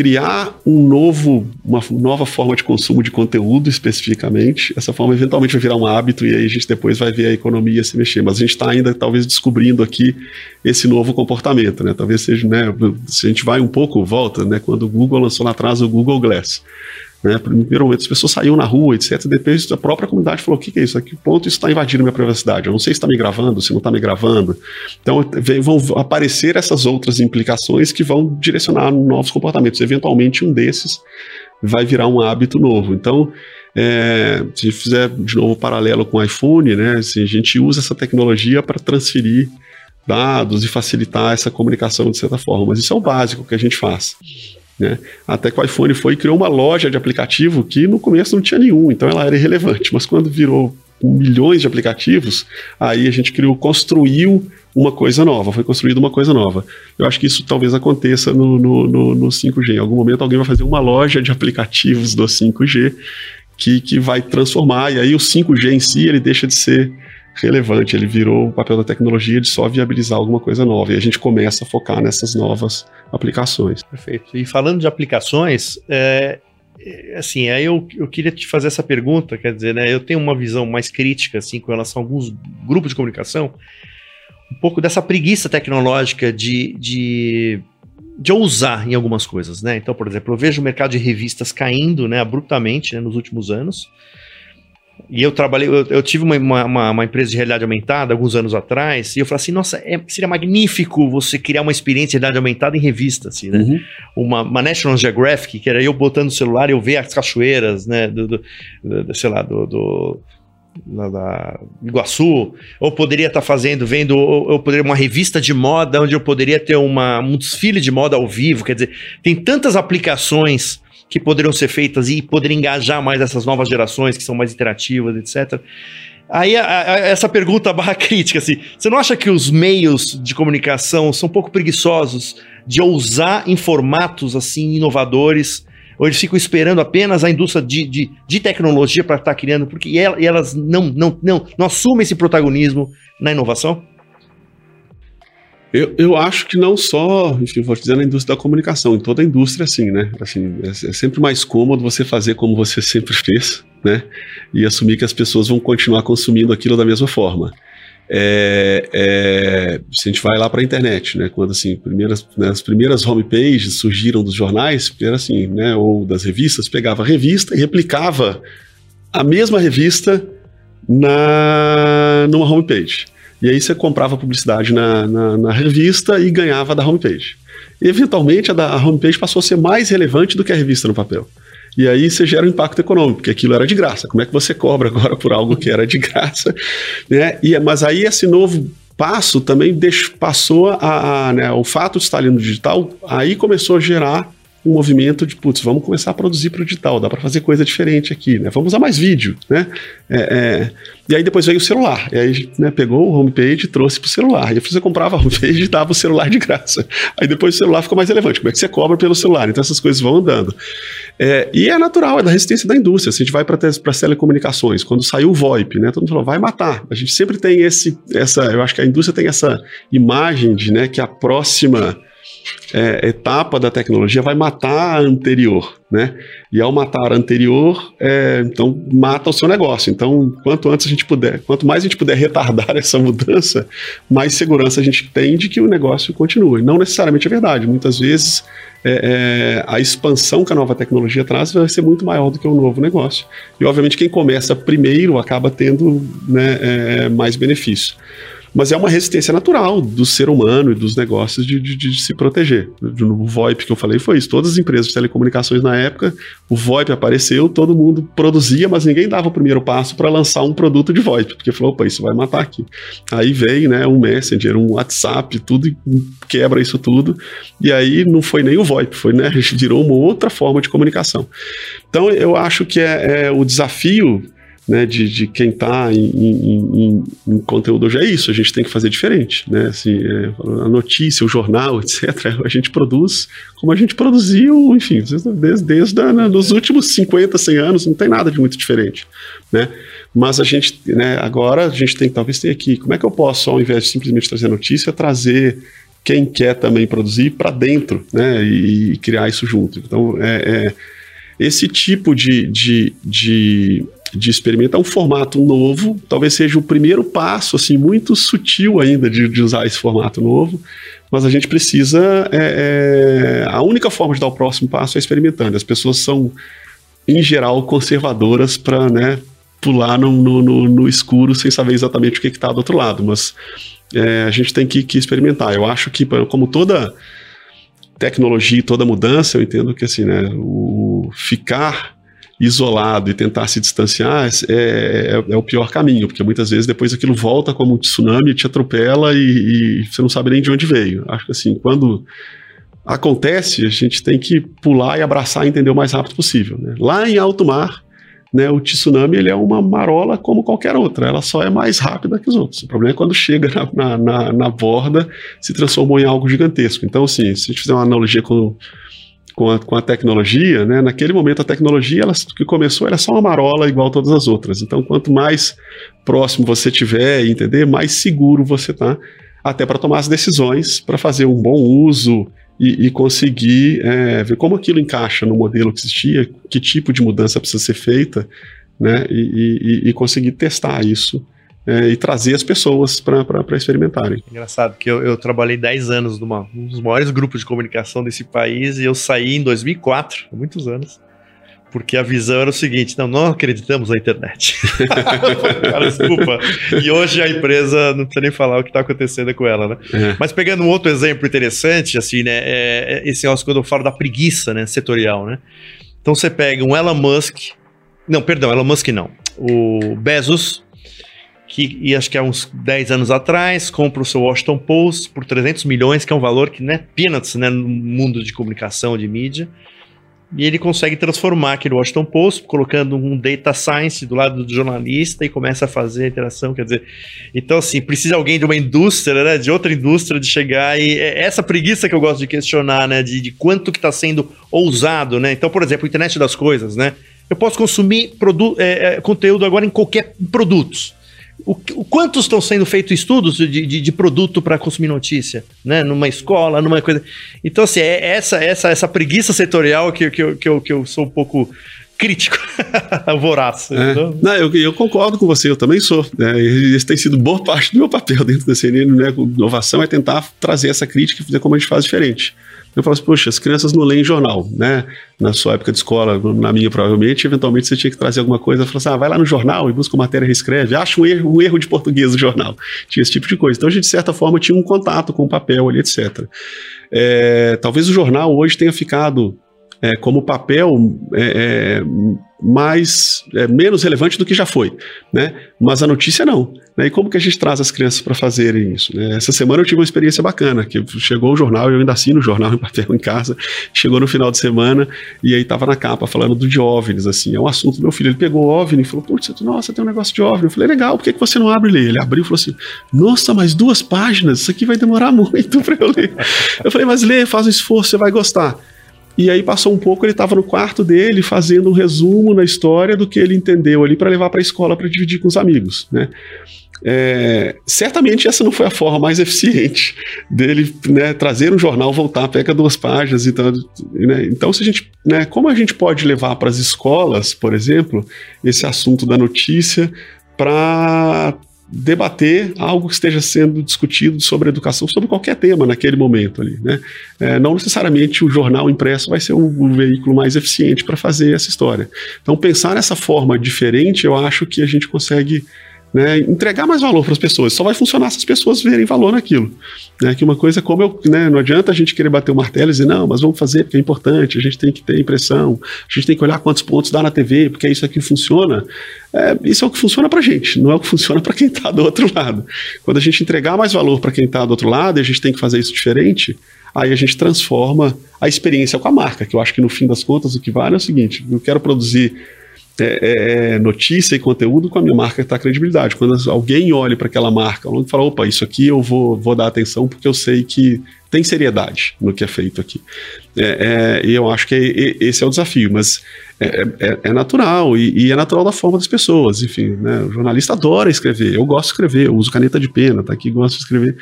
criar um novo, uma nova forma de consumo de conteúdo especificamente. Essa forma eventualmente vai virar um hábito e aí a gente depois vai ver a economia se mexer. Mas a gente está ainda talvez descobrindo aqui esse novo comportamento, né? Talvez seja, né? Se a gente vai um pouco, volta, né? Quando o Google lançou lá atrás o Google Glass. Né? Primeiro momento, as pessoas saíam na rua, etc. Depois a própria comunidade falou: o que, que é isso? A que ponto isso está invadindo minha privacidade? Eu não sei se está me gravando, se não está me gravando. Então vão aparecer essas outras implicações que vão direcionar novos comportamentos. Eventualmente, um desses vai virar um hábito novo. Então, é, se fizer de novo paralelo com o iPhone, né, assim, a gente usa essa tecnologia para transferir dados e facilitar essa comunicação de certa forma. Mas isso é o básico que a gente faz. Né? Até que o iPhone foi e criou uma loja de aplicativo que no começo não tinha nenhum, então ela era irrelevante. Mas quando virou milhões de aplicativos, aí a gente criou, construiu uma coisa nova, foi construída uma coisa nova. Eu acho que isso talvez aconteça no, no, no, no 5G. Em algum momento alguém vai fazer uma loja de aplicativos do 5G que, que vai transformar, e aí o 5G em si ele deixa de ser relevante, ele virou o papel da tecnologia de só viabilizar alguma coisa nova, e a gente começa a focar nessas novas aplicações. Perfeito. E falando de aplicações, é, é, assim, aí eu, eu queria te fazer essa pergunta, quer dizer, né, eu tenho uma visão mais crítica, assim, com relação a alguns grupos de comunicação, um pouco dessa preguiça tecnológica de, de de ousar em algumas coisas, né? Então, por exemplo, eu vejo o mercado de revistas caindo, né, abruptamente, né, nos últimos anos. E eu trabalhei, eu, eu tive uma, uma, uma, empresa de realidade aumentada alguns anos atrás, e eu falei assim: nossa, é, seria magnífico você criar uma experiência de realidade aumentada em revista, assim, né? Uhum. Uma, uma, National Geographic, que era eu botando o celular e eu ver as cachoeiras, né? Do, do, do sei lá, do, do da Iguaçu, ou poderia estar tá fazendo, vendo, ou, ou poderia uma revista de moda, onde eu poderia ter uma, um desfile de moda ao vivo, quer dizer, tem tantas aplicações que poderiam ser feitas e poder engajar mais essas novas gerações que são mais interativas, etc. Aí a, a, essa pergunta barra crítica, assim, você não acha que os meios de comunicação são um pouco preguiçosos de ousar em formatos assim inovadores ou eles ficam esperando apenas a indústria de, de, de tecnologia para estar tá criando, porque elas não, não, não, não assumem esse protagonismo na inovação? Eu, eu acho que não só, enfim, vou dizer na indústria da comunicação, em toda a indústria, assim, né? Assim, é, é, sempre mais cômodo você fazer como você sempre fez, né? E assumir que as pessoas vão continuar consumindo aquilo da mesma forma é, é, se a gente vai lá para a internet, né, quando assim, primeiras, né, as primeiras homepages surgiram dos jornais, era assim, né, ou das revistas, pegava a revista e replicava a mesma revista na numa homepage. E aí você comprava publicidade na, na, na revista e ganhava da homepage. E, eventualmente a, da, homepage passou a ser mais relevante do que a revista no papel. E aí você gera um impacto econômico, porque aquilo era de graça. Como é que você cobra agora por algo que era de graça? Né? E, mas aí esse novo passo também deixo, passou a, a né, o fato de estar ali no digital, aí começou a gerar um movimento de, putz, vamos começar a produzir para o digital, dá para fazer coisa diferente aqui, né? Vamos usar mais vídeo, né? É, é, e aí depois veio o celular, e aí né, pegou o homepage e trouxe para o celular. E você comprava a homepage e dava o celular de graça. Aí depois o celular ficou mais relevante, como é que você cobra pelo celular? Então essas coisas vão andando. É, e é natural, é da resistência da indústria. Se a gente vai para as telecomunicações, quando saiu o VoIP, né? Todo mundo falou, vai matar. A gente sempre tem esse, essa, eu acho que a indústria tem essa imagem de né, que a próxima é, etapa da tecnologia vai matar a anterior, né? E ao matar a anterior, é, então mata o seu negócio. Então, quanto antes a gente puder, quanto mais a gente puder retardar essa mudança, mais segurança a gente tem de que o negócio continue. Não necessariamente é verdade. Muitas vezes é, é, a expansão que a nova tecnologia traz vai ser muito maior do que o novo negócio. E obviamente quem começa primeiro acaba tendo né, é, mais benefício mas é uma resistência natural do ser humano e dos negócios de, de, de se proteger. No VoIP que eu falei foi isso. Todas as empresas de telecomunicações na época, o VoIP apareceu, todo mundo produzia, mas ninguém dava o primeiro passo para lançar um produto de VoIP, porque falou, opa, isso vai matar aqui. Aí veio, né, um Messenger, um WhatsApp, tudo e quebra isso tudo. E aí não foi nem o VoIP, foi, né, virou uma outra forma de comunicação. Então eu acho que é, é o desafio né, de, de quem está em, em, em, em, conteúdo já é isso, a gente tem que fazer diferente, né, assim, é, a notícia, o jornal, etc, a gente produz como a gente produziu, enfim, desde, desde né, nos últimos 50, 100 anos, não tem nada de muito diferente, né, mas a gente, né, agora a gente tem que talvez ter aqui, como é que eu posso, ao invés de simplesmente trazer notícia, trazer quem quer também produzir para dentro, né, e, e, criar isso junto, então é, é esse tipo de, de, de de experimentar um formato novo, talvez seja o primeiro passo, assim, muito sutil ainda de, de usar esse formato novo, mas a gente precisa, é, é, a única forma de dar o próximo passo é experimentando. As pessoas são, em geral, conservadoras para, né, pular no, no, no, no, escuro sem saber exatamente o que está do outro lado, mas é, a gente tem que, que experimentar. Eu acho que, como toda tecnologia, toda mudança, eu entendo que, assim, né, o ficar isolado e tentar se distanciar é, é, é, o pior caminho, porque muitas vezes depois aquilo volta como um tsunami, te atropela e, e, você não sabe nem de onde veio. Acho que assim, quando acontece, a gente tem que pular e abraçar e entender o mais rápido possível. Né? Lá em alto mar, né, o tsunami ele é uma marola como qualquer outra, ela só é mais rápida que os outros. O problema é quando chega na, na, na borda, se transformou em algo gigantesco. Então, assim, se a gente fizer uma analogia com com a, com a tecnologia, né? Naquele momento a tecnologia ela, que começou era só uma marola igual a todas as outras. Então, quanto mais próximo você tiver, entender, mais seguro você tá, até para tomar as decisões, para fazer um bom uso e, e conseguir é, ver como aquilo encaixa no modelo que existia, que tipo de mudança precisa ser feita, né? E, e, e conseguir testar isso é, e trazer as pessoas para experimentarem. Engraçado que eu, eu trabalhei 10 anos numa, um dos maiores grupos de comunicação desse país e eu saí em 2004, há muitos anos. Porque a visão era o seguinte: não, não acreditamos na internet. Cara, desculpa. E hoje a empresa não precisa nem falar o que está acontecendo com ela, né? É. Mas pegando um outro exemplo interessante, assim, né? É, é esse negócio quando eu falo da preguiça né, setorial, né? Então você pega um Elon Musk. Não, perdão, Elon Musk não. O Bezos, que e acho que há uns 10 anos atrás, compra o seu Washington Post por 300 milhões, que é um valor que, né, peanuts, né, no mundo de comunicação, de mídia. E ele consegue transformar aquele Washington Post, colocando um data science do lado do jornalista e começa a fazer a interação. Quer dizer, então, assim, precisa alguém de uma indústria, né, de outra indústria, de chegar e. É essa preguiça que eu gosto de questionar, né, de, de quanto que está sendo ousado, né? Então, por exemplo, internet das coisas, né? Eu posso consumir é, é, conteúdo agora em qualquer produtos. O, o, quantos estão sendo feitos estudos de, de, de produto para consumir notícia, né? Numa escola, numa coisa. Então, assim, é essa, essa, essa preguiça setorial que, que, eu, que, eu, que eu sou um pouco crítico, voraz. É. Então... Não, eu, eu, concordo com você, eu também sou. Né? Esse tem sido boa parte do meu papel dentro da CNN, né? Inovação é tentar trazer essa crítica e fazer como a gente faz diferente. Eu falo assim, poxa, as crianças não leem jornal, né? Na sua época de escola, na minha provavelmente, eventualmente você tinha que trazer alguma coisa, falar assim, ah, vai lá no jornal e busca uma matéria, reescreve, acha um erro, um erro de português no jornal. Tinha esse tipo de coisa. Então a gente, de certa forma, tinha um contato com o papel ali, etc. É, talvez o jornal hoje tenha ficado é, como papel é, é, mais é, menos relevante do que já foi, né? Mas a notícia não. Né? E como que a gente traz as crianças para fazerem isso? Né? Essa semana eu tive uma experiência bacana, que chegou o jornal, eu ainda assino o jornal em papel em casa, chegou no final de semana e aí tava na capa falando do de OVNIs, assim, é um assunto, meu filho, ele pegou o OVNI e falou, putz, nossa, tem um negócio de OVNI. Eu falei, legal, por que, que você não abre e lê? Ele abriu e falou assim, nossa, mais duas páginas, isso aqui vai demorar muito para eu ler. Eu falei, mas lê, faz um esforço, você vai gostar. E aí passou um pouco, ele estava no quarto dele fazendo um resumo na história do que ele entendeu ali para levar para a escola para dividir com os amigos, né? É, certamente essa não foi a forma mais eficiente dele né, trazer um jornal, voltar, pega duas páginas então, né, então se a gente, né, como a gente pode levar para as escolas, por exemplo, esse assunto da notícia para debater algo que esteja sendo discutido sobre educação, sobre qualquer tema naquele momento ali. Né? É, não necessariamente o jornal impresso vai ser o, o veículo mais eficiente para fazer essa história. Então, pensar nessa forma diferente, eu acho que a gente consegue né, entregar mais valor para as pessoas. Só vai funcionar se as pessoas verem valor naquilo. Né, que uma coisa como eu, né, não adianta a gente querer bater o martelo e dizer, não, mas vamos fazer porque é importante, a gente tem que ter impressão, a gente tem que olhar quantos pontos dá na TV, porque é isso aqui funciona. É, isso é o que funciona para a gente, não é o que funciona para quem está do outro lado. Quando a gente entregar mais valor para quem está do outro lado e a gente tem que fazer isso diferente, aí a gente transforma a experiência com a marca, que eu acho que no fim das contas o que vale é o seguinte, eu quero produzir é, é, é, notícia e conteúdo com a minha marca está credibilidade. Quando alguém olha para aquela marca, e fala, opa, isso aqui eu vou, vou dar atenção porque eu sei que tem seriedade no que é feito aqui. É, é, e eu acho que é, esse é o desafio, mas é, é, é natural e, e, é natural da forma das pessoas. Enfim, né, o jornalista adora escrever. Eu gosto de escrever, eu uso caneta de pena, tá aqui, gosto de escrever,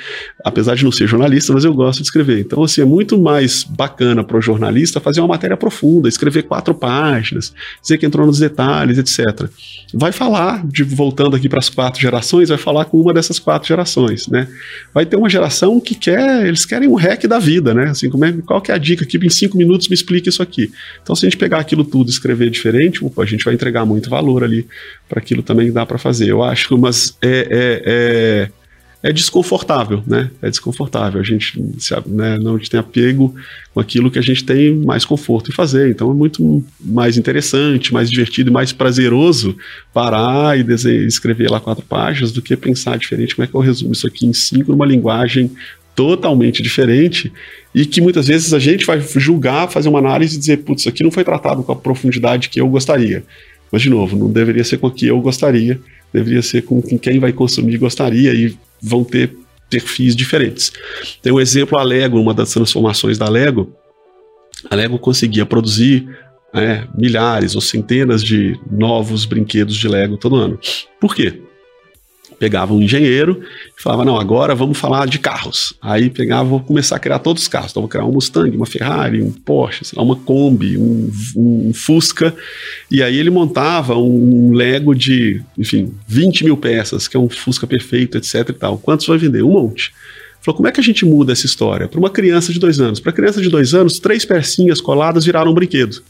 apesar de não ser jornalista, mas eu gosto de escrever. Então, assim, é muito mais bacana para o jornalista fazer uma matéria profunda, escrever quatro páginas, dizer que entrou nos detalhes, etc. Vai falar, de, voltando aqui para as quatro gerações, vai falar com uma dessas quatro gerações, né? Vai ter uma geração que quer, eles querem um hack da vida, né? Assim, como é, qual que é a dica aqui? Em cinco minutos me explica isso aqui. Então, se a gente pegar aquilo tudo e escrever diferente, opa, a gente vai entregar muito valor ali para aquilo também que dá para fazer. Eu acho mas é, é, é é desconfortável, né? É desconfortável. A gente né, não tem apego com aquilo que a gente tem mais conforto em fazer. Então é muito mais interessante, mais divertido e mais prazeroso parar e desenhar, escrever lá quatro páginas do que pensar diferente como é que eu resumo isso aqui em cinco numa linguagem totalmente diferente e que muitas vezes a gente vai julgar, fazer uma análise e dizer, putz, isso aqui não foi tratado com a profundidade que eu gostaria. Mas, de novo, não deveria ser com a que eu gostaria, deveria ser com quem vai consumir gostaria e vão ter perfis diferentes. Tem um exemplo, a Lego, uma das transformações da Lego, a Lego conseguia produzir é, milhares ou centenas de novos brinquedos de Lego todo ano. Por quê? Pegava um engenheiro e falava, não, agora vamos falar de carros. Aí pegava, vou começar a criar todos os carros. Então vou criar um Mustang, uma Ferrari, um Porsche, lá, uma Kombi, um, um, Fusca. E aí ele montava um Lego de, enfim, 20 mil peças, que é um Fusca perfeito, etc e tal. Quantos vai vender? Um monte. Falou, como é que a gente muda essa história? Para uma criança de dois anos. Para criança de dois anos, três pecinhas coladas viraram um brinquedo.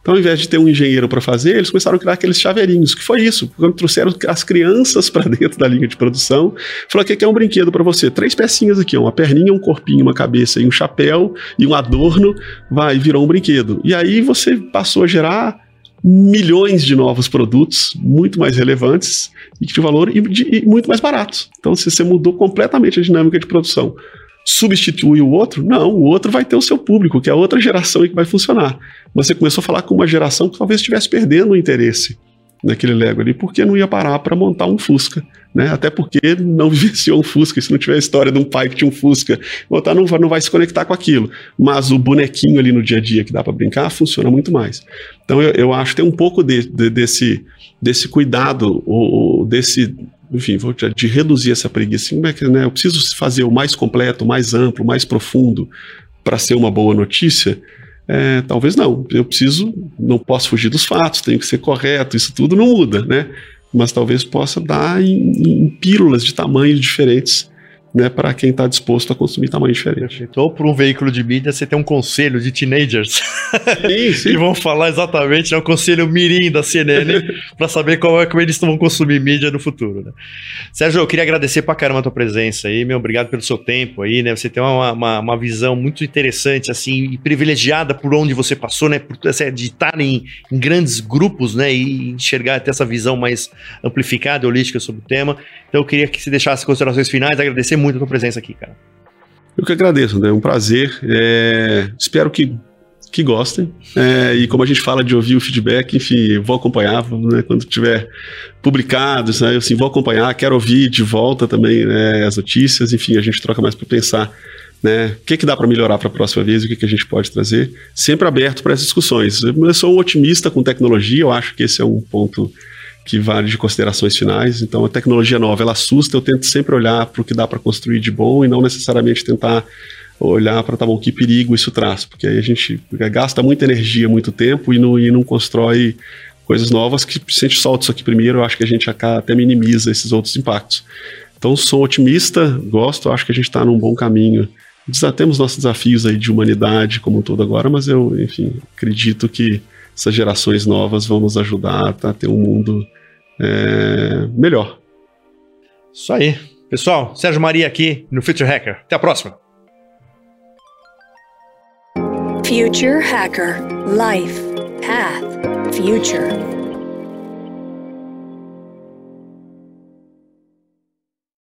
Então, ao invés de ter um engenheiro para fazer, eles começaram a criar aqueles chaveirinhos, que foi isso. Quando trouxeram as crianças para dentro da linha de produção, falou: que é um brinquedo para você? Três pecinhas aqui, uma perninha, um corpinho, uma cabeça e um chapéu e um adorno, vai, virou um brinquedo. E aí você passou a gerar milhões de novos produtos, muito mais relevantes e de valor e, de, e muito mais baratos. Então, se você mudou completamente a dinâmica de produção substitui o outro? Não, o outro vai ter o seu público, que é a outra geração que vai funcionar. Você começou a falar com uma geração que talvez estivesse perdendo o interesse naquele Lego ali, porque não ia parar para montar um Fusca, né? Até porque não vivenciou um Fusca, se não tiver a história de um pai que tinha um Fusca, botar não vai, não vai se conectar com aquilo. Mas o bonequinho ali no dia a dia que dá para brincar funciona muito mais. Então eu, eu acho que tem um pouco de, de, desse, desse cuidado, ou, desse enfim, de reduzir essa preguiça. Como é que, né, eu preciso fazer o mais completo, mais amplo, mais profundo para ser uma boa notícia? É, talvez não. Eu preciso, não posso fugir dos fatos, tenho que ser correto, isso tudo não muda, né? Mas talvez possa dar em, em pílulas de tamanhos diferentes né, para quem está disposto a consumir tamanho diferente. Ou para um veículo de mídia, você tem um conselho de teenagers sim, sim. que vão falar exatamente, é né, o conselho mirim da CNN, para saber como é que eles vão consumir mídia no futuro. Né? Sérgio, eu queria agradecer para caramba a tua presença aí, meu, obrigado pelo seu tempo aí, né? Você tem uma, uma, uma visão muito interessante, assim, e privilegiada por onde você passou, né? Por, assim, de estar em, em grandes grupos, né? E enxergar até essa visão mais amplificada e holística sobre o tema. Então eu queria que você deixasse considerações finais, agradecer muito a tua presença aqui, cara. Eu que agradeço, André. É um prazer. É... Espero que, que gostem. É... E como a gente fala de ouvir o feedback, enfim, vou acompanhar né, quando tiver publicado. Né, eu assim, vou acompanhar, quero ouvir de volta também né, as notícias. Enfim, a gente troca mais para pensar né? O que, que dá para melhorar para a próxima vez? O que, que a gente pode trazer? Sempre aberto para essas discussões. Eu sou um otimista com tecnologia, eu acho que esse é um ponto que vale de considerações finais. Então, a tecnologia nova, ela assusta, eu tento sempre olhar para o que dá para construir de bom e não necessariamente tentar olhar para, tá bom, que perigo isso traz, porque aí a gente gasta muita energia, muito tempo e não, e não constrói coisas novas que se a gente solta isso aqui primeiro, eu acho que a gente até minimiza esses outros impactos. Então, sou otimista, gosto, acho que a gente está num bom caminho. Temos nossos desafios aí de humanidade como um todo agora, mas eu, enfim, acredito que essas gerações novas vão nos ajudar a ter um mundo é, melhor. Isso aí. Pessoal, Sérgio Maria aqui no Future Hacker. Até a próxima. Future Hacker Life Path Future